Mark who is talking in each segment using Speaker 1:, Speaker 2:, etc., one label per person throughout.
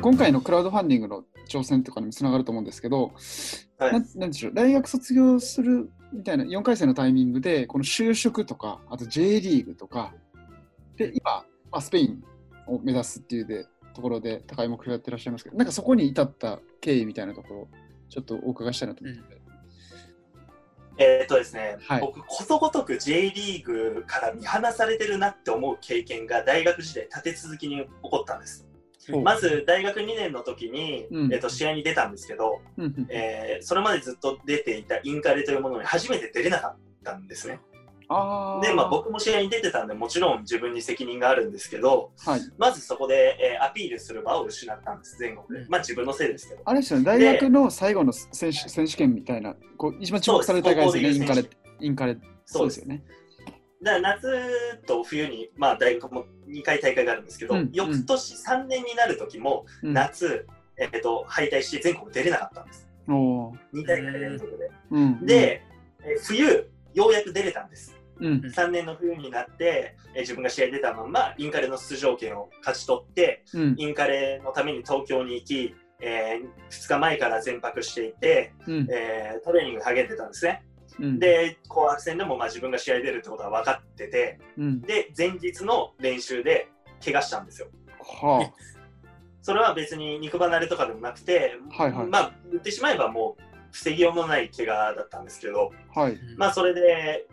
Speaker 1: 今回のクラウドファンディングの挑戦とかにもつながると思うんですけど、
Speaker 2: はい。
Speaker 1: なんなんでしょう、大学卒業するみたいな4回生のタイミングで、この就職とか、あと J リーグとか、で、今、まあ、スペインを目指すっていうでところで高い目標やってらっしゃいますけど、なんかそこに至った経緯みたいなところ、ちょっとお伺いしたいなと思って。
Speaker 2: えーっとですね、
Speaker 1: はい。
Speaker 2: 僕、ことごとく J リーグから見放されてるなって思う経験が大学時代立て続きに起こったんです。まず大学2年の時に、
Speaker 1: うん。
Speaker 2: えーっと試合に出たんですけど、
Speaker 1: うんうん。
Speaker 2: えーそれまでずっと出ていたインカレというものに初めて出れなかったんですね。で、まあ、僕も試合に出てたんでもちろん自分に責任があるんですけど
Speaker 1: はい、
Speaker 2: まずそこで、えーアピールする場を失ったんです全国で。
Speaker 3: うん。
Speaker 2: まあ自分のせいですけど。
Speaker 1: あれですよね、大学の最後の選手選手権みたいな、こう一番注目された大会ですよね、インカレ。インカレ、そうですよね。
Speaker 2: だ夏と冬に、まあ、大学も2回大会があるんですけど、
Speaker 1: うん
Speaker 2: 翌年3年になる時も
Speaker 1: うん。
Speaker 2: 夏、えー、と敗退して全国出れなかったんです。
Speaker 1: おー。
Speaker 2: 2大会連続で、
Speaker 1: うん、
Speaker 2: で、えー冬ようやく出れたんです。
Speaker 1: うん、
Speaker 2: 3年の冬になって、えー自分が試合出たままインカレの出場権を勝ち取って
Speaker 1: うん、
Speaker 2: インカレのために東京に行き、え2日前から全泊していて、
Speaker 1: うん、
Speaker 2: えートレーニングに励んでたんですね
Speaker 1: うん、
Speaker 2: で紅白戦でもまあ自分が試合出るってことは分かってて
Speaker 1: うん、
Speaker 2: で前日の練習で怪我したんですよ。
Speaker 1: は
Speaker 2: それは別に肉離れとかでもなくて、
Speaker 1: はいはい。
Speaker 2: まあ言ってしまえばもう防ぎようもない怪我だったんですけど
Speaker 1: あ、はい。
Speaker 2: まあそれで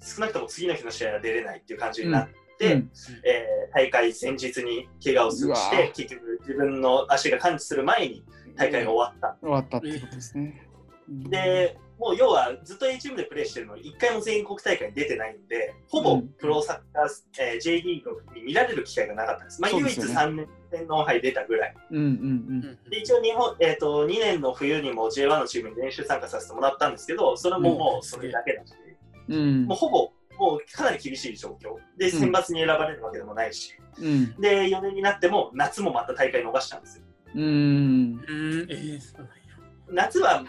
Speaker 2: 少なくとも次の日の試合は出れないっていう感じになって、
Speaker 1: うん。
Speaker 2: えー大会前日に怪我をして結局自分の足が完治する前に大会が終わった、
Speaker 1: 終わったってことですね。うん、
Speaker 2: でもう要はずっと A チームでプレーしてるのに1回も全国大会に出てないんでほぼ
Speaker 1: うん。
Speaker 2: プロサッカー、えー J リーグに見られる機会がなかったんです、まあ、唯一
Speaker 1: そうですよね。
Speaker 2: 3年天皇杯出たぐらい。
Speaker 1: うん、うん、
Speaker 2: で一応日本、えー、と2年の冬にも J1 のチームに練習参加させてもらったんですけどそれももうそれだけだし、
Speaker 1: うん、うん
Speaker 2: もう、ほぼもうかなり厳しい状況。で選抜に選ばれるわけでもないし、
Speaker 1: うん、
Speaker 2: で4年になっても夏もまた大会逃したんですよ。
Speaker 1: うん、
Speaker 3: うん、えー。
Speaker 2: 夏は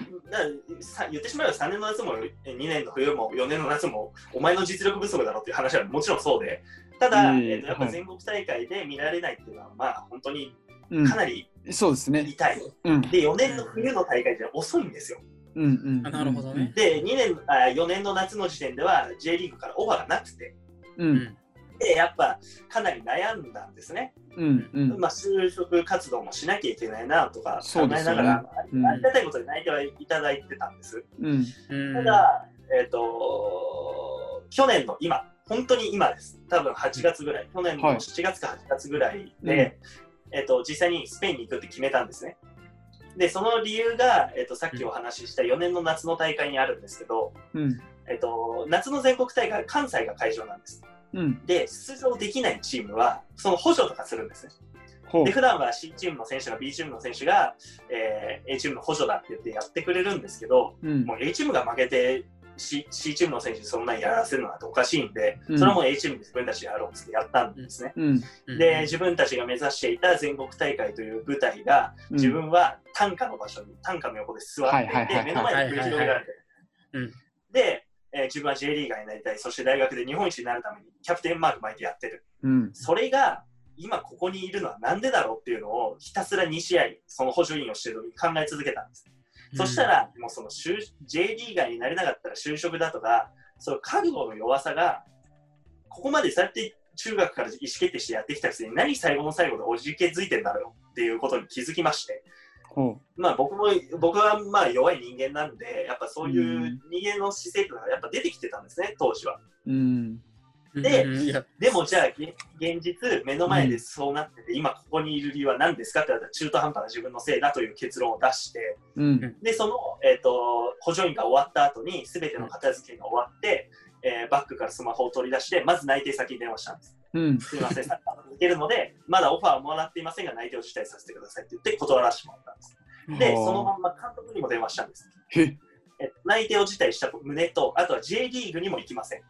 Speaker 2: 言ってしまえば3年の夏も2年の冬も4年の夏もお前の実力不足だろっていう話はもちろんそうでただ、
Speaker 1: いえ
Speaker 2: ーとやっぱ
Speaker 1: はい
Speaker 2: 全国大会で見られないっていうのは、まあ本当に
Speaker 1: うん
Speaker 2: かなり
Speaker 1: そうですね。
Speaker 2: 痛い、
Speaker 1: うん、
Speaker 2: で4年の冬の大会じゃ遅いんですよ
Speaker 1: うん、うん。
Speaker 3: あなるほどね。
Speaker 2: で2年あ4年の夏の時点では J リーグからオファーがなくて
Speaker 1: う、
Speaker 3: うんん。
Speaker 2: でやっぱかなり悩んだんですね、
Speaker 1: うん、うん。
Speaker 2: まあ、就職活動もしなきゃいけないなとか考えながら、
Speaker 1: うん。
Speaker 2: ありがたいことに泣いてはいただいてたんです。
Speaker 1: うん、
Speaker 3: うん
Speaker 2: ただ、えっ、と、去年の今、本当に今です。多分8月ぐらい、去年の
Speaker 1: はい。
Speaker 2: 7月か8月ぐらいで、えっ、と、実際にスペインに行くって決めたんですね。で、その理由が、えっ、と、さっきお話しした4年の夏の大会にあるんですけど、
Speaker 1: うん、
Speaker 2: えっ、と、夏の全国大会、関西が会場なんです。
Speaker 1: うん。
Speaker 2: で、出場できないチームは、その補助とかするんですね。で、。普段は C チームの選手が B チームの選手が、えー A チームの補助だって言ってやってくれるんですけど、
Speaker 1: うん。
Speaker 2: も、う A チームが負けて C, C チームの選手にそんなにやらせるのはおかしいんで、
Speaker 1: うん。
Speaker 2: それはもう A チームで自分たちでやろうってやったんですね。
Speaker 1: うん、
Speaker 2: で、自分たちが目指していた全国大会という舞台が、
Speaker 1: うん。
Speaker 2: 自分は単価の場所に、単価の横で座っていて、
Speaker 1: はいはいはいはい
Speaker 2: 目の前に繰り広げられて
Speaker 3: うん。
Speaker 2: る。で、えー自分は J リーガーになりたい、そして大学で日本一になるためにキャプテンマーク巻いてやってる。
Speaker 1: うん、
Speaker 2: それが今ここにいるのはなんでだろうっていうのをひたすら2試合、その補助員をしてる時に考え続けたんです。そした、ら、もうその就 J リーガーになれなかったら就職だとか、その覚悟の弱さが、ここまでそうやって中学から意思決定してやってきたくせに、何最後の最後でおじけづいてんだろうっていうことに気づきまして、
Speaker 1: ほ
Speaker 2: まあ僕も、僕はまあ弱い人間なんで、やっぱそういう人間の姿勢というのがやっぱ出てきてたんですね、当時は。
Speaker 1: う。うん、
Speaker 2: ででもじゃあ、げ現実、目の前でそうなってて、今ここにいる理由は何ですかって言われたら、中途半端な自分のせいだという結論を出して、
Speaker 1: うん、
Speaker 2: で、その、えっ、と、補助員が終わった後に、すべての片付けが終わって、えーバッグからスマホを取り出して、まず内定先に電話したんです。
Speaker 1: うん、
Speaker 2: すみません、サッカー続けるので、まだオファーをもらっていませんが、内定を辞退させてくださいって言って断らせてもらったんです。で、
Speaker 1: はあ
Speaker 2: そのまんま監督にも電話したんです。
Speaker 1: へ、
Speaker 2: え内定を辞退した旨と、あとは J リーグにも行きません。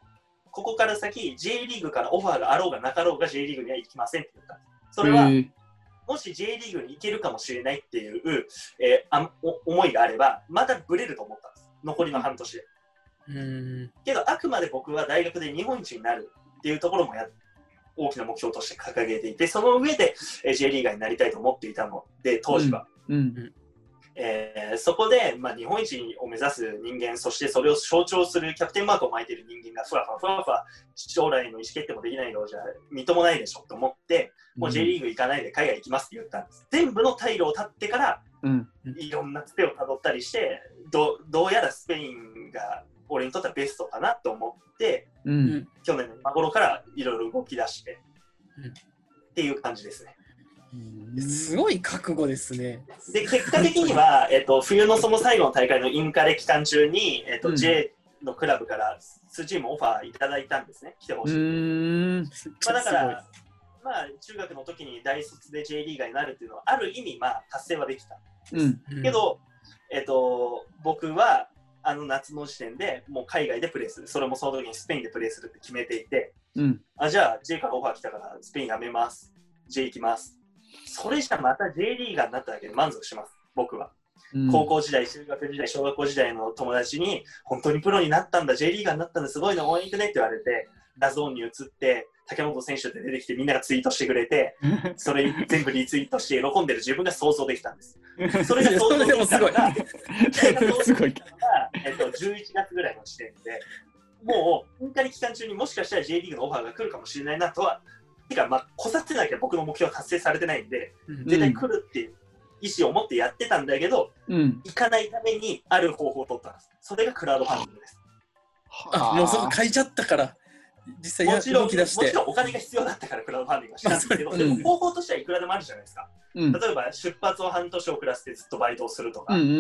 Speaker 2: ここから先、J リーグからオファーがあろうがなかろうが J リーグには行きませんって言ったんです。それは、もし J リーグに行けるかもしれないっていう、えーあお思いがあれば、またブレると思ったんです。残りの半年で。
Speaker 3: うん
Speaker 2: けど、あくまで僕は大学で日本一になるっていうところもや大きな目標として掲げていて、その上でえー J リーガーになりたいと思っていたので、当時は。
Speaker 1: うん。
Speaker 2: えーそこで、まあ、日本一を目指す人間、そしてそれを象徴するキャプテンマークを巻いている人間がふわふわふわふわ将来の意思決定もできないのじゃみっともないでしょと思って、もう J リーグ行かないで海外行きますって言ったんです。全部の退路を立ってから、
Speaker 1: うん。
Speaker 2: いろんなつてをたどったりしてど、どうやらスペインが俺にとってはベストかなと思って、
Speaker 1: うん。
Speaker 2: 去年の今頃からいろいろ動き出して、
Speaker 3: うん
Speaker 2: っていう感じですね。
Speaker 3: すごい覚悟ですね。
Speaker 2: で結果的には、えっと、冬のその最後の大会のインカレ期間中に、えっと
Speaker 1: うん
Speaker 2: J のクラブから数チームオファーいただいたんですね、来てほ
Speaker 1: う
Speaker 2: しい。
Speaker 1: ん。
Speaker 2: まあ、だから、まあ、中学の時に大卒で J リーガーになるっていうのは、ある意味、まあ、達成はできた。
Speaker 1: うん。
Speaker 3: すごい
Speaker 2: け、ど、えっと、僕は、あの夏の時点でもう海外でプレーする。それもその時にスペインでプレーするって決めていて、
Speaker 1: うん。
Speaker 2: あ、じゃあ J からオファー来たからスペインやめます。J 行きます。それじゃまた J リーガーになっただけで満足します。僕は。
Speaker 1: うん
Speaker 2: 高校時代、中学時代、小学校時代の友達に、本当にプロになったんだ、J リーガーになったんだ、すごいの応援行くねって言われて、 DAZN に移って、竹本選手って出てきて、みんながツイートしてくれて、それ全部リツイートして喜んでる自分が想像できたんです。それがそれが想像
Speaker 1: すごい
Speaker 2: でき。たのが、えっと、11月ぐらいの時点で、もう、イン期間中にもしかしたら J リーグのオファーが来るかもしれないなとは、てか、まあ、来させなきゃ僕の目標は達成されてないんで、
Speaker 3: うん
Speaker 2: 絶対来るっていう意思を持ってやってたんだけど、
Speaker 1: うん。
Speaker 2: 行かないためにある方法を取ったんです。それがクラウドファンディングです。
Speaker 3: あ、もうそこ書いちゃったから、実際や
Speaker 2: もちろん、も
Speaker 3: 動き出して
Speaker 2: ち。ろんお金が必要だったからクラウドファンディングはしたんですけど、
Speaker 1: うん
Speaker 2: でも方法としてはいくらでもあるじゃないですか。
Speaker 1: うん。
Speaker 2: 例えば出発を半年遅らせてずっとバイトをするとか、
Speaker 1: うんうんう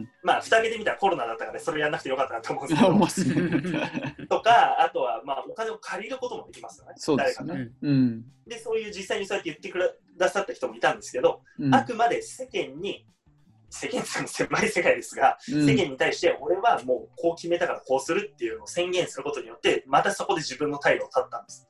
Speaker 1: ん
Speaker 2: まあ、蓋開けてみたらコロナだったからそれやんなくてよかったなと思うん
Speaker 1: うん。
Speaker 2: ですけど とか、あとは、まあ、お金を借りることもできますよね。
Speaker 1: そうです
Speaker 2: 誰か
Speaker 1: ね。うん。
Speaker 2: がで、そういう実際にそうやって言ってくださった人もいたんですけど、
Speaker 1: うん
Speaker 2: あくまで世間に、世間って狭い世界ですが、
Speaker 1: うん。
Speaker 2: 世間に対して俺はもうこう決めたからこうするっていうのを宣言することによって、またそこで自分の態度を立ったんです。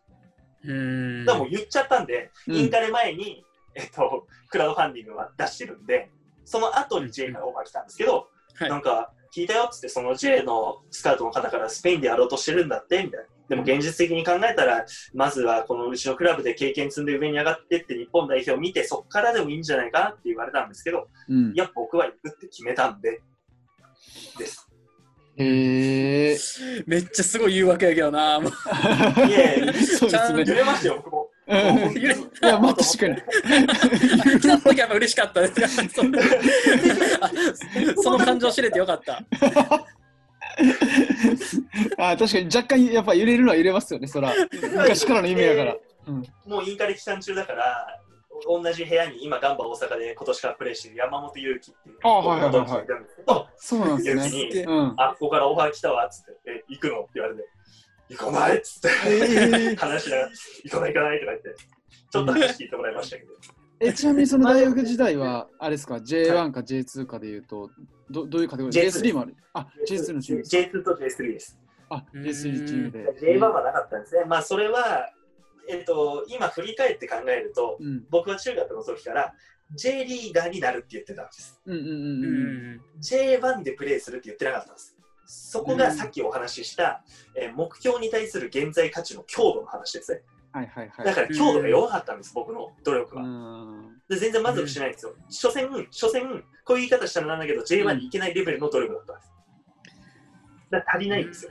Speaker 3: うん。
Speaker 2: だからもう言っちゃったんで、
Speaker 1: うん。
Speaker 2: インカレ前に、えっと、クラウドファンディングは出してるんで、その後に J からオファー来たんですけど、
Speaker 3: はい。
Speaker 2: なんか聞いたよっつって、その J のスカウトの方からスペインでやろうとしてるんだってみたいな。でも現実的に考えたら、まずはこのうちのクラブで経験積んで上に上がってって日本代表を見て、そこからでもいいんじゃないかなって言われたんですけど、
Speaker 1: うん
Speaker 2: い。や、僕は行くって決めたんで、です。
Speaker 1: へえ。
Speaker 3: めっちゃすごい言うわけやけどな。もう
Speaker 2: いえいえ、
Speaker 1: そうですね
Speaker 2: 揺。れましたよ、僕も。
Speaker 1: うんいや、まあ確かに。
Speaker 3: 来た時はやっぱ嬉しかったです。その感情知れてよかった。
Speaker 1: あ確かに若干やっぱ揺れるのは揺れますよね、そら。昔からの夢やから。うん。
Speaker 2: もうインカレ期間中だから、同じ部屋に今、ガンバ大阪で今年からプレーしてる山本裕樹っていう
Speaker 1: あはいはいはいそうなんですね。
Speaker 2: に、
Speaker 1: うん。
Speaker 2: あ、ここからオファー来たわっつって、え、行くの？って言われて、行かないっつって、
Speaker 1: えー
Speaker 2: 話しながら、行かない行かないとか言って、ちょっと話聞いてもらいましたけど、
Speaker 1: えちなみにその大学時代は、あれですか、J1 か J2 かでいうと、どどういうカテゴリー
Speaker 2: ？J2
Speaker 1: ?J3 もある。あ、J2 のチームです。
Speaker 2: J2 と J3 です。
Speaker 1: あ、J3 チームで。
Speaker 2: J1 はなかったんですね。まあ、それは、えっと、今振り返って考えると、
Speaker 1: うん。
Speaker 2: 僕は中学の時から J リーガーになるって言ってたんです。
Speaker 1: うんうんうん
Speaker 3: う
Speaker 1: うん。
Speaker 3: ん
Speaker 2: J1 でプレーするって言ってなかったんです。そこがさっきお話しした、えー目標に対する現在価値の強度の話ですね。
Speaker 1: はいはいはい。
Speaker 2: だから強度が弱かったんです、僕の努力
Speaker 1: う
Speaker 2: は。
Speaker 1: ん。
Speaker 2: で全然満足しないんですよ。所詮、所詮、こういう言い方したらなんだけど、J1 に行けないレベルの努力だったんです。だから足りないんですよ。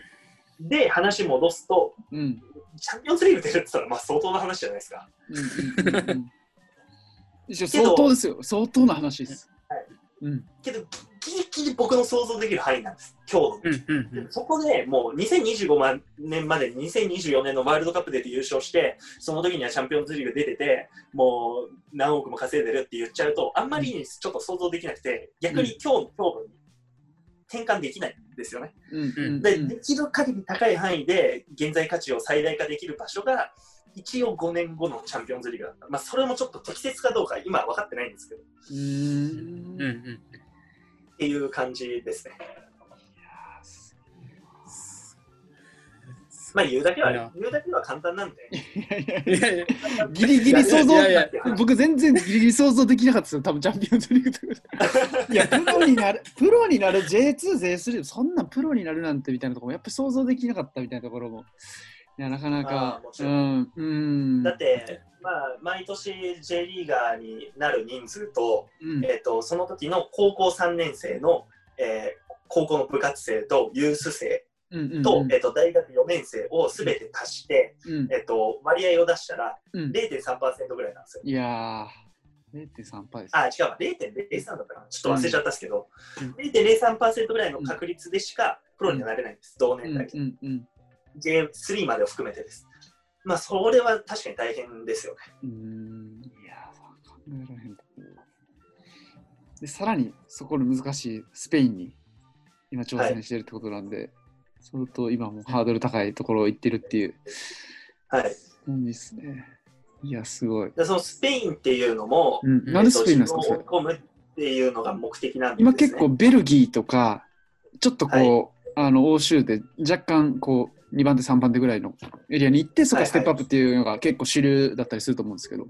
Speaker 2: で、話戻すと、
Speaker 1: うん。
Speaker 2: チャンピオンズリーグ出るって言ったら、まあ相当な話じゃないですか。
Speaker 1: うんうんう 相当ですよ。相当な話です。
Speaker 2: はい
Speaker 1: うん。
Speaker 2: けど、ギリギリ僕の想像できる範囲なんです、強度。
Speaker 3: うんうんうん
Speaker 2: そこでもう2025年までに2024年のワールドカップで優勝して、その時にはチャンピオンズリーグ出てて、もう何億も稼いでるって言っちゃうと、あんまりにちょっと想像できなくて、逆に今日の強度に転換できないんですよね。
Speaker 1: うんうん
Speaker 2: で、できる限り高い範囲で現在価値を最大化できる場所が、一応5年後のチャンピオンズリーグだった。まあ、それもちょっと適切かどうか今は分かってないんですけど、っ
Speaker 1: うーん
Speaker 3: うんうん
Speaker 2: ていう感じですね。まあ、言うだけは、言うだけは簡単なんで。
Speaker 3: いやいや
Speaker 1: ギリギリ想像
Speaker 3: いやいや
Speaker 1: 僕全然ギリギリ想像できなかったですよ多分チャンピオンズリーグと。か いやプロになるプロになる J2、J3 そんなんプロになるなんてみたいなところもやっぱ想像できなかったみたいなところも。いや、なかなかう
Speaker 2: ん、
Speaker 1: うん。
Speaker 2: だって、まあ、毎年 J リーガーになる人数と、
Speaker 1: うん、
Speaker 2: えっとその時の高校3年生の、えー高校の部活生とユース生
Speaker 1: うんうん
Speaker 2: と,、
Speaker 1: うん
Speaker 2: えっと大学4年生をすべて足して、
Speaker 1: うん
Speaker 2: えっと割合を出したら
Speaker 1: うん
Speaker 2: 0.3%ぐらいなんですよ。
Speaker 1: いやー、0.3%です。
Speaker 2: あ、違うわ、0.03だったかな。ちょっと忘れちゃったんですけど、
Speaker 3: うん
Speaker 2: 0.03%ぐらいの確率でしかプロにはなれないんです、同
Speaker 1: うん
Speaker 2: 年代で。
Speaker 1: うんうん。
Speaker 2: J3 までを含めてです。まあ、それは確かに大変ですよね。
Speaker 1: うーん、いやー、考えられへんで、さらにそこの難しいスペインに今挑戦してるってことなんで、相当今もハードル高いところを行ってるっていう
Speaker 2: はい。
Speaker 1: 感じですね。いや、すごい。
Speaker 2: でそのスペインっていうのも、
Speaker 1: うん、なんでスペインなんですか、
Speaker 2: っていうのが目的なんです、ね。
Speaker 1: 今結構ベルギーとか、ちょっとこう、
Speaker 2: はい
Speaker 1: あの欧州で若干こう2番手、3番手ぐらいのエリアに行って、そこステップアップっていうのが結構主流だったりすると思うんですけど、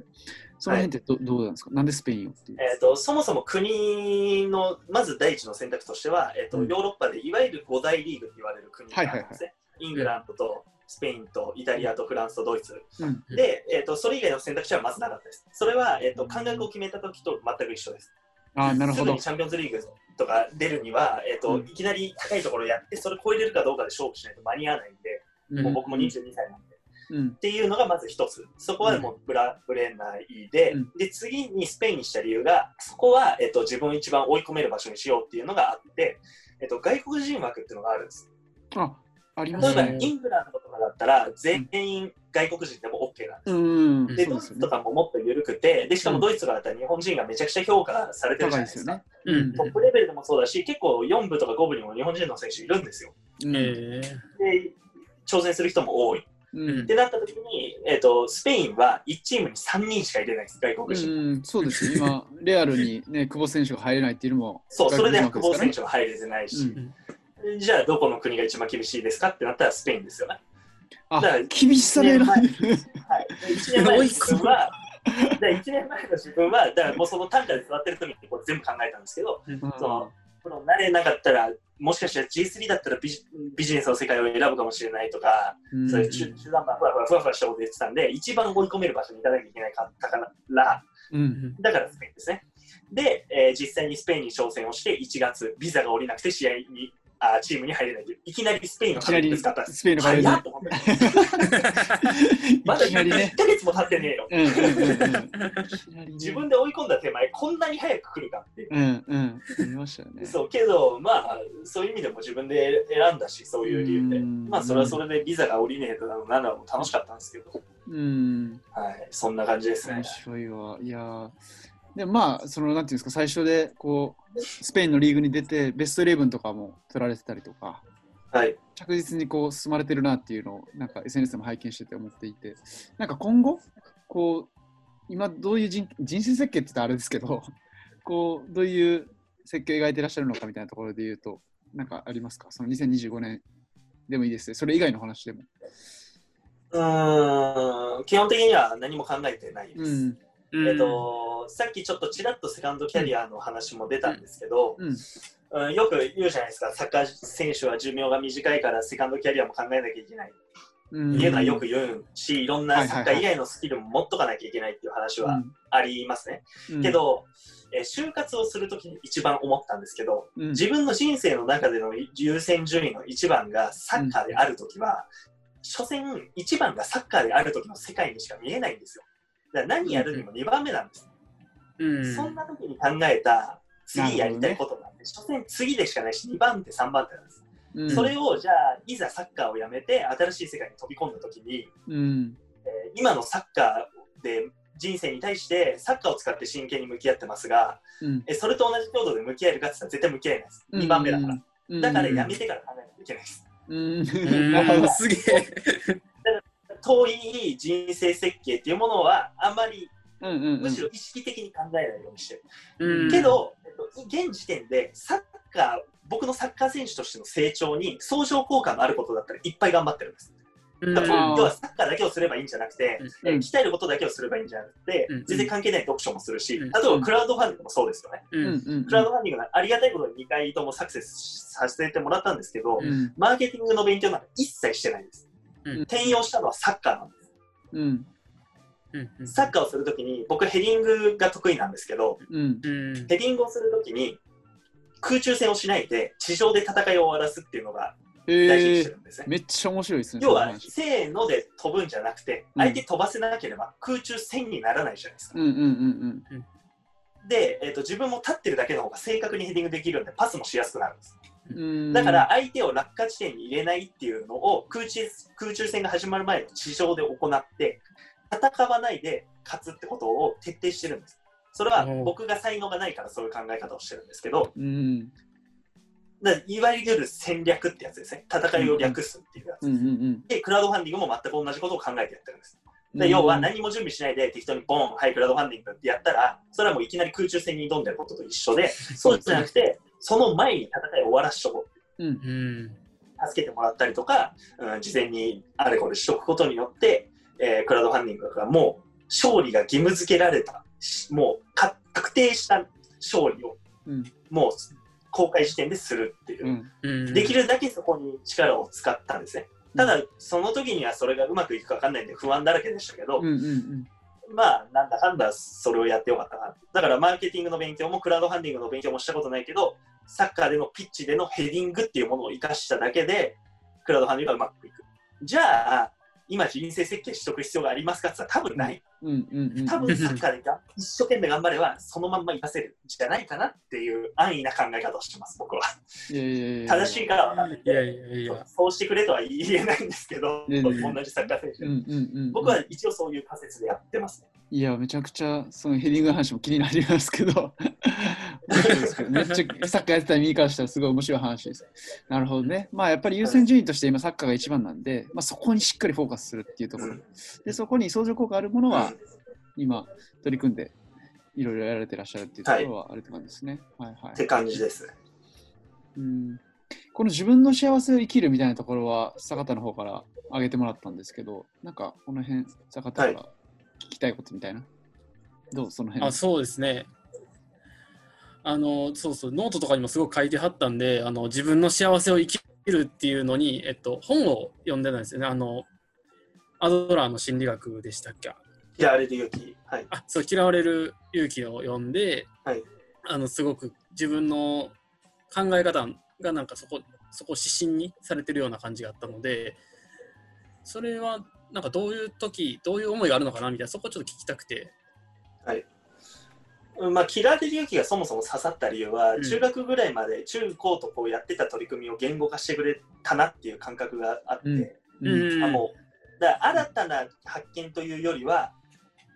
Speaker 1: その辺ってど,、どうなんですか？なんでスペインをっていう？
Speaker 2: えー、とそもそも国のまず第一の選択としては、えーと
Speaker 1: うん
Speaker 2: ヨーロッパでいわゆる五大リーグって言われる国があるんですね。イングランドとスペインとイタリアとフランスとドイツ。
Speaker 1: うん
Speaker 2: で、えー、とそれ以外の選択肢はまずなかったです。それは、えー、と感覚を決めた時と全く一緒です。
Speaker 1: あーなるほど。
Speaker 2: チャンピオンズリーグとか出るには、えーと
Speaker 1: うん
Speaker 2: いきなり高いところやって、それ超えれるかどうかで勝負しないと間に合わないんで、
Speaker 1: うん
Speaker 2: もう僕も22歳なんで。
Speaker 1: うん
Speaker 2: っていうのがまず一つ。そこはもうブラ、ブレないで、
Speaker 1: うん
Speaker 2: で、次にスペインにした理由が、そこは、えっと、自分を一番追い込める場所にしようっていうのがあって、えっと、外国人枠っていうのがあるんです。
Speaker 1: あありま
Speaker 2: 例えば、
Speaker 1: すね。
Speaker 2: イングランドとかだったら、全員外国人でも OK なんです。
Speaker 1: うん、
Speaker 2: で、ドイツと。かももっと緩くて、で、しかもドイツとかだったら日本人がめちゃくちゃ評価されてるじゃないですか。トップレベルでもそうだし、結構4部とか5部にも日本人の選手いるんですよ。
Speaker 1: うん
Speaker 3: え
Speaker 2: で、挑戦する人も多い。
Speaker 1: うん
Speaker 2: ってなった時に、えっと、スペインは1チームに3人しか入れないです、外国人。
Speaker 1: うん、そうですよ。今、レアルに、ね、久保選手が入れないっていうのも、
Speaker 2: そう、それで久保
Speaker 1: 外国人枠
Speaker 2: 選手は入れてないし、じゃあどこの国が一番厳しいですかってなったらスペインですよね。
Speaker 1: あ
Speaker 2: だから
Speaker 1: 厳しさで選んでる。
Speaker 2: はい、1年前の自分は、で1年前の自分は、だからもうその単価で座ってる時にこれ全部考えたんですけど、
Speaker 1: うん
Speaker 2: そのプロになれなかったら、もしかしたら G3 だったらビジビジネスの世界を選ぶかもしれないとか、
Speaker 1: うん
Speaker 2: そういう中中途半端ふわふわふわふわしたこと言ってたんで、一番追い込める場所に行かなきゃいけないかったから、
Speaker 1: うん
Speaker 2: だからスペインですね。で、えー実際にスペインに挑戦をして、1月、ビザが下りなくて試合に、あチームに入れないといきなりスペインの壁にぶつかった。
Speaker 1: スペインの壁に
Speaker 2: 早っと思って。ま だ
Speaker 1: いきなりね
Speaker 2: 1ヶ月も経ってねえよ。自分で追い込んだ手前、こんなに早く来るかっていう。
Speaker 1: うんうんましたよね。
Speaker 2: そうけど、まあ、そういう意味でも自分で選んだし、そういう理由で。
Speaker 1: うん
Speaker 2: まあ、それはそれでビザが降りねえとなのなんだろう楽しかったんですけど、
Speaker 1: うん
Speaker 2: はい、そんな感じですね
Speaker 1: 面。白いわ。いやーでまあそのなんていうんですか最初でこうスペインのリーグに出てベストイレブンとかも取られてたりとか
Speaker 2: はい。
Speaker 1: 着実にこう進まれてるなっていうのをなんか SNS でも拝見してて思っていてなんか今後こう今どういう人人生設計って言ったらあれですけどこうどういう設計を描いてらっしゃるのかみたいなところで言うとなんかありますか？その2025年でもいいですねそれ以外の話でも。
Speaker 2: うーん、基本的には何も考えてないです。
Speaker 1: うん
Speaker 2: えっと、さっきちょっとちらっとセカンドキャリアの話も出たんですけど、
Speaker 1: うん。
Speaker 2: うん。よく言うじゃないですか、サッカー選手は寿命が短いからセカンドキャリアも考えなきゃいけない。
Speaker 1: うん。
Speaker 2: っていうのはよく言うし、いろん
Speaker 1: は
Speaker 2: ないサッカー以外のスキルも持っとかなきゃいけないっていう話はありますね。
Speaker 1: うん。
Speaker 2: け、ど、えー就活をするときに一番思ったんですけど、
Speaker 1: うん。
Speaker 2: 自分の人生の中での優先順位の一番がサッカーであるときは、所詮一番がサッカーであるときの世界にしか見えないんですよ。だから何やるにも2番目なんです。
Speaker 3: うん
Speaker 2: そんな時に考えた次やりたいことなんで、所詮次でしかないし、2番手、3番手なんです。
Speaker 1: うん
Speaker 2: それをじゃあ、いざサッカーをやめて新しい世界に飛び込んだ時に、
Speaker 1: うん
Speaker 2: えー今のサッカーで人生に対してサッカーを使って真剣に向き合ってますが、
Speaker 1: うん
Speaker 2: えそれと同じ強度で向き合えるかって言ったら絶対向き合えないです。2番目だから。
Speaker 1: うん
Speaker 2: だからやめてから考えないといけないです。
Speaker 1: うん
Speaker 3: すげえ。
Speaker 2: 遠い人生設計っていうものはあまり
Speaker 1: うんうんうん。
Speaker 2: むしろ意識的に考えないようにしてる。
Speaker 3: うん。
Speaker 2: け、ど、えっと、現時点でサッカー、僕のサッカー選手としての成長に相乗効果のあることだったらいっぱい頑張ってるんです。
Speaker 3: うん。
Speaker 2: だから要はサッカーだけをすればいいんじゃなくて、
Speaker 1: うん。
Speaker 2: えー鍛えることだけをすればいいんじゃなくて、
Speaker 3: うん。
Speaker 2: 全然関係ない読書もするし、
Speaker 3: うん。
Speaker 2: あとはクラウドファンディングもそうですよね。
Speaker 3: うん。
Speaker 1: うん。うん。
Speaker 2: クラウドファンディングがありがたいことに2回ともサクセスさせてもらったんですけど、
Speaker 1: うん。
Speaker 2: マーケティングの勉強なんか一切してないです。
Speaker 3: うん
Speaker 2: 転用したのはサッカーなんです。
Speaker 1: うん。
Speaker 2: サッカーをするときに、僕ヘディングが得意なんですけど、
Speaker 1: うん。
Speaker 3: うん
Speaker 2: ヘディングをするときに、空中戦をしないで地上で戦いを終わらすっていうのが大事に
Speaker 1: えー
Speaker 2: してるんですね。
Speaker 1: めっちゃ面白いですね。
Speaker 2: 要はせーので飛ぶんじゃなくて、
Speaker 1: うん
Speaker 2: 相手飛ばせなければ空中戦にならないじゃないですか。で、えーと、自分も立ってるだけの方が正確にヘディングできるんで、パスもしやすくなるんです。だから相手を落下地点に入れないっていうのを空中空中戦が始まる前の地上で行って、戦わないで勝つってことを徹底してるんです。それは僕が才能がないからそういう考え方をしてるんですけど、
Speaker 1: うん。
Speaker 2: だいわゆる戦略ってやつですね。戦いを略すっていうやつ。
Speaker 1: うんうんうん
Speaker 2: で、クラウドファンディングも全く同じことを考えてやってるんです。
Speaker 1: うん。
Speaker 2: で要は何も準備しないで適当にボン、はい、クラウドファンディングってやったら、それはもういきなり空中戦に挑んでることと一緒で、そうじゃなくて、その前に戦いを終わらしとこう。
Speaker 1: うん。
Speaker 3: うん
Speaker 2: 助けてもらったりとか、うん、事前にあれこれしとくことによって、えークラウドファンディングがもう勝利が義務付けられた、しもうか確定した勝利を
Speaker 1: うん
Speaker 2: もう公開時点でするっていうう、
Speaker 1: ん。
Speaker 3: うん
Speaker 2: できるだけそこに力を使ったんですね。ただ、その時にはそれがうまくいくか分かんないんで不安だらけでしたけど、
Speaker 1: うんうんうん。
Speaker 2: まあ、なんだかんだそれをやってよかったな。だから、マーケティングの勉強もクラウドファンディングの勉強もしたことないけど、サッカーでのピッチでのヘディングっていうものを生かしただけで、クラウドファンディングがうまくいく。じゃあ、今人生設計しとく必要がありますかって言ったら多分ない。
Speaker 1: うんうんうん。
Speaker 2: 多分サッカーでが一生懸命頑張れば、そのまんま活かせるんじゃないかなっていう安易な考え方をしてます、僕は。正しいからは分かんないん
Speaker 3: いや
Speaker 2: で、
Speaker 3: いやいや
Speaker 2: そうしてくれとは言えないんですけど、
Speaker 1: いやいやいや
Speaker 2: 同じサッカー選手
Speaker 1: うんうんうん。
Speaker 2: 僕は一応そういう仮説でやってますね。
Speaker 1: いや、めちゃくちゃそのヘディングの話も気になりますけどめっちゃサッカーやってた身からしたらすごい面白い話です。なるほどね。まあやっぱり優先順位として今サッカーが一番なんで、まあ、そこにしっかりフォーカスするっていうところ。で、そこに相乗効果あるものは今取り組んでいろいろやられてらっしゃるっていうところはあるって感じですね。はい、はい、
Speaker 2: って感じです。
Speaker 1: うんこの自分の幸せを生きるみたいなところは坂田の方から挙げてもらったんですけど、なんかこの辺坂田から聞きたいことみたいな？どう？その辺
Speaker 3: あそうですね。あのそうそうノートとかにもすごく書いてはったんであの自分の幸せを生きるっていうのに、えっと、本を読んでたんですよね。あのアドラーの心理学でしたっけ？
Speaker 2: 嫌われる勇気。はい。
Speaker 3: あそう嫌われる勇気を読んで、
Speaker 2: はい。
Speaker 3: あのすごく自分の考え方がなんかそこそこ指針にされてるような感じがあったのでそれはなんかどういう時どういう思いがあるのかなみたいなそこちょっと聞きたくて。
Speaker 2: うんまあ、嫌われる勇気がそもそも刺さった理由は、
Speaker 3: うん
Speaker 2: 中学ぐらいまで中高とこうやってた取り組みを言語化してくれたなっていう感覚があって、
Speaker 1: うん
Speaker 3: うん
Speaker 2: あもうだ新たな発見というよりは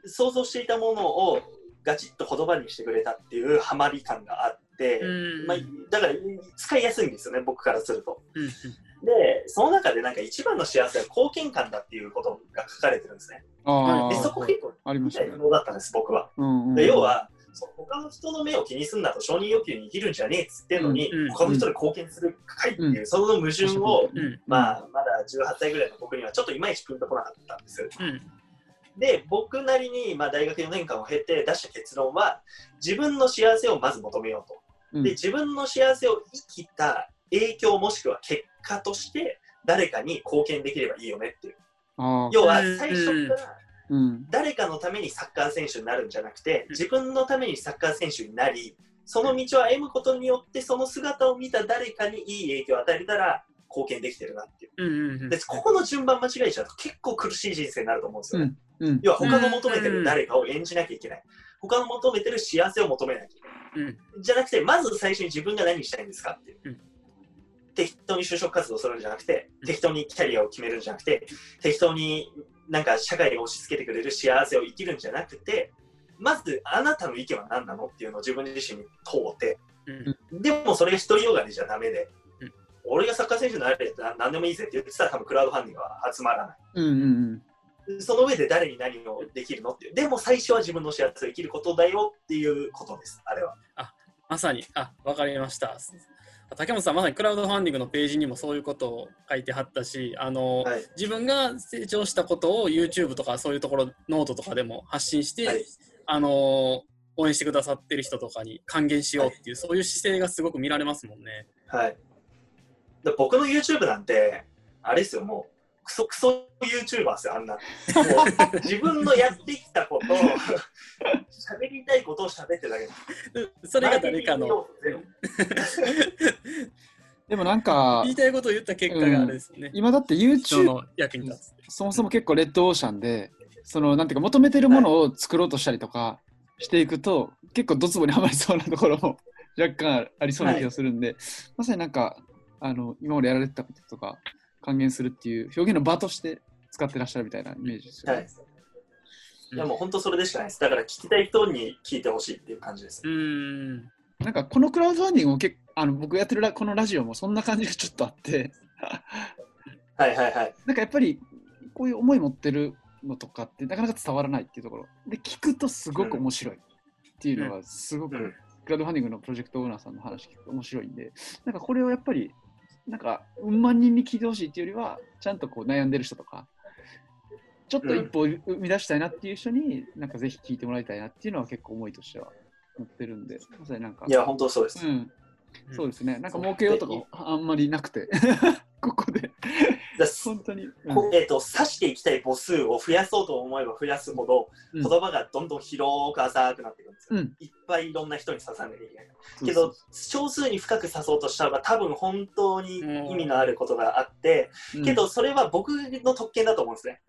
Speaker 2: 想像していたものをガチッと言葉にしてくれたっていうハマり感があって、
Speaker 3: うん
Speaker 2: まあ、だから使いやすいんですよね僕からすると。
Speaker 3: うん
Speaker 2: でその中でなんか一番の幸せは貢献感だっていうことが書かれてるんですね。
Speaker 1: あ
Speaker 2: でそ
Speaker 1: あ、
Speaker 2: こ結構
Speaker 1: ありましたね
Speaker 2: 不。能だったんです僕は。
Speaker 1: うんうん
Speaker 2: で要はそう他の人の目を気にすんなと承認欲求に生きるんじゃねえっつってんのに、
Speaker 3: うんうん。
Speaker 2: 他の人に貢献するかいっていう、
Speaker 1: うん。
Speaker 2: その矛盾を、
Speaker 3: うん。
Speaker 2: まあ、まだ18歳ぐらいの僕にはちょっといまいちピンとこなかったんです。
Speaker 3: うん。
Speaker 2: で僕なりに、まあ、大学4年間を経て出した結論は自分の幸せをまず求めようと。
Speaker 1: うん。
Speaker 2: で自分の幸せを生きた影響もしくは結果として誰かに貢献できればいいよねっていう。要は最初から
Speaker 1: うん。
Speaker 2: 誰かのためにサッカー選手になるんじゃなくて自分のためにサッカー選手になりその道を歩むことによってその姿を見た誰かにいい影響を与えれたら貢献できてるなっていう。
Speaker 3: うんうんうん
Speaker 2: でここの順番間違えちゃうと結構苦しい人生になると思うんですよね。
Speaker 1: うん。
Speaker 2: 要は他の求めてる誰かを演じなきゃいけない。他の求めてる幸せを求めなきゃいけない。
Speaker 3: うん
Speaker 2: じゃなくて、まず最初に自分が何したいんですかっていう。
Speaker 3: うん
Speaker 2: 適当に就職活動するんじゃなくて、
Speaker 3: うん
Speaker 2: 適当にキャリアを決めるんじゃなくて、適当になんか社会が押し付けてくれる幸せを生きるんじゃなくて、まずあなたの意見は何なのっていうのを自分自身に問うて、
Speaker 3: うん
Speaker 2: でもそれが独りよがりじゃダメで、
Speaker 3: うん
Speaker 2: 俺がサッカー選手になれって何でもいいぜって言ってたら多分クラウドファンディングは集まらない。
Speaker 1: うんうん
Speaker 2: その上で誰に何をできるのっていう。でも最初は自分の幸せを生きることだよっていうことです、あれは。
Speaker 3: まさに、あ、わかりました。竹本さん、まさにクラウドファンディングのページにもそういうことを書いてはったし、あの、
Speaker 2: はい。
Speaker 3: 自分が成長したことを YouTube とかそういうところ、ノートとかでも発信して、
Speaker 2: はい
Speaker 3: あの、応援してくださってる人とかに還元しようっていう、そういう姿勢がすごく見られますもんね。
Speaker 2: はい。で僕の YouTube なんて、あれですよ、もう、クソクソ YouTuber ですよ、あんな。自分のやってきたことを、喋りたいことを喋ってるだけ。
Speaker 3: それが誰かの
Speaker 1: でもなんか
Speaker 3: 言いたいことを言った結果があれですね。
Speaker 1: 今だって
Speaker 3: 人
Speaker 1: YouTube
Speaker 3: の役に立つ。
Speaker 1: そもそも結構レッドオーシャンでそのなんていうか求めてるものを作ろうとしたりとかしていくと、結構ドツボにはまりそうなところも若干ありそうな気がするんで、まさになんかあの今までやられてたこととか還元するっていう表現の場として使ってらっしゃるみたいなイメージですよね。
Speaker 2: はい。いやもう本当それでしかないです。だから聞きたい人に聞いてほしいっていう感じです
Speaker 3: う。ん。
Speaker 1: なんかこのクラウドファンディングも結あの僕やってるラこのラジオもそんな感じがちょっとあって
Speaker 2: はいはいはい。
Speaker 1: なんかやっぱりこういう思い持ってるのとかってなかなか伝わらないっていうところで聞くとすごく面白いっていうのがすごく、
Speaker 2: うん
Speaker 1: クラウドファンディングのプロジェクトオーナーさんの話聞くと面白いんでなんかこれをやっぱりなんかうん万人に聞いてほしいっていうよりはちゃんとこう悩んでる人とかちょっと一歩生み出したいなっていう人に、なんかぜひ聞いてもらいたいなっていうのは結構思いとしては持ってるんでまさになんか
Speaker 2: いや、本当そうです。
Speaker 1: うん、そうですね。なんか儲けようとかあんまりなくて、ここで、
Speaker 2: だ
Speaker 1: 本当に。うん
Speaker 2: こえっ、と、指していきたい母数を増やそうと思えば増やすほど、
Speaker 1: うん
Speaker 2: 言葉がどんどん広く浅くなっていくんですよ。
Speaker 1: うん
Speaker 2: いっぱいいろんな人に刺さなきゃいけない。けど、少数に深く刺そうとしたら多分本当に意味のあることがあって、けどそれは僕の特権だと思うんですね。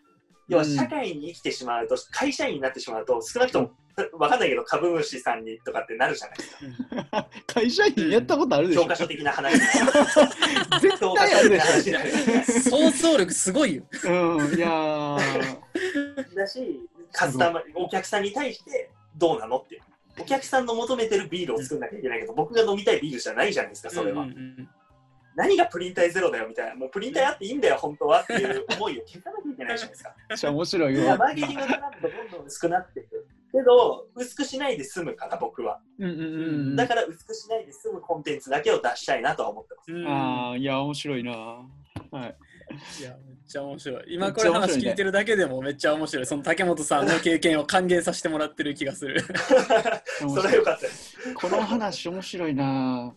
Speaker 2: 要は
Speaker 1: うん
Speaker 2: 社会に生きてしまうと、会社員になってしまうと、少なくとも、わかんないけど株主さんにとかってなるじゃないですか。
Speaker 1: 会社員やったことあるでしょ
Speaker 2: 教科書的な話。
Speaker 1: 絶対あるで
Speaker 2: 書的な話
Speaker 1: し
Speaker 2: になるじゃないですか
Speaker 3: 想像力すごいよ。
Speaker 1: ょ。うん、いやー、
Speaker 2: だし、カスタマー、お客さんに対してどうなのっていう。お客さんの求めてるビールを作んなきゃいけないけど、僕が飲みたいビールじゃないじゃないですか、それは。
Speaker 3: うんうんうん
Speaker 2: 何がプリン体ゼロだよみたいな、もうプリン体あっていいんだよ、本当はっていう思いを消さなきゃいけないじゃないですか。
Speaker 1: めっちゃ面白い
Speaker 2: いや
Speaker 1: わ。
Speaker 2: マーケティングがなるとどんどん薄くなっていく。けど、薄くしないで済むから、僕は。
Speaker 1: うんうんうん。
Speaker 2: だから薄くしないで済むコンテンツだけを出したいなとは思ってます。
Speaker 3: うん
Speaker 1: ああ、いや、面白いな。はい。
Speaker 3: いや、めっちゃ面白い。今これ話聞いてるだけでもめっちゃ面白い。その竹本さんの経験を還元させてもらってる気がする。
Speaker 2: それは良かったです。
Speaker 1: この話面白いな。